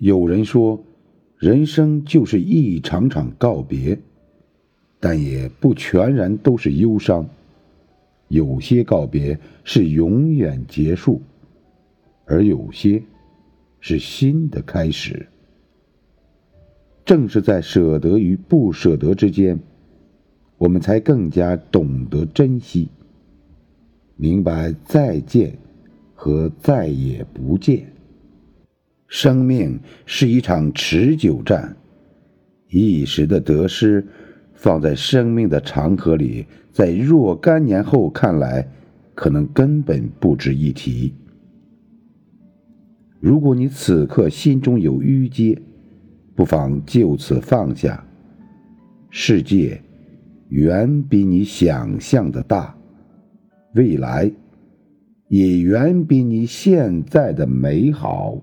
有人说，人生就是一场场告别，但也不全然都是忧伤。有些告别是永远结束，而有些是新的开始。正是在舍得与不舍得之间，我们才更加懂得珍惜，明白再见和再也不见。生命是一场持久战，一时的得失，放在生命的长河里，在若干年后看来，可能根本不值一提。如果你此刻心中有淤结，不妨就此放下。世界远比你想象的大，未来也远比你现在的美好。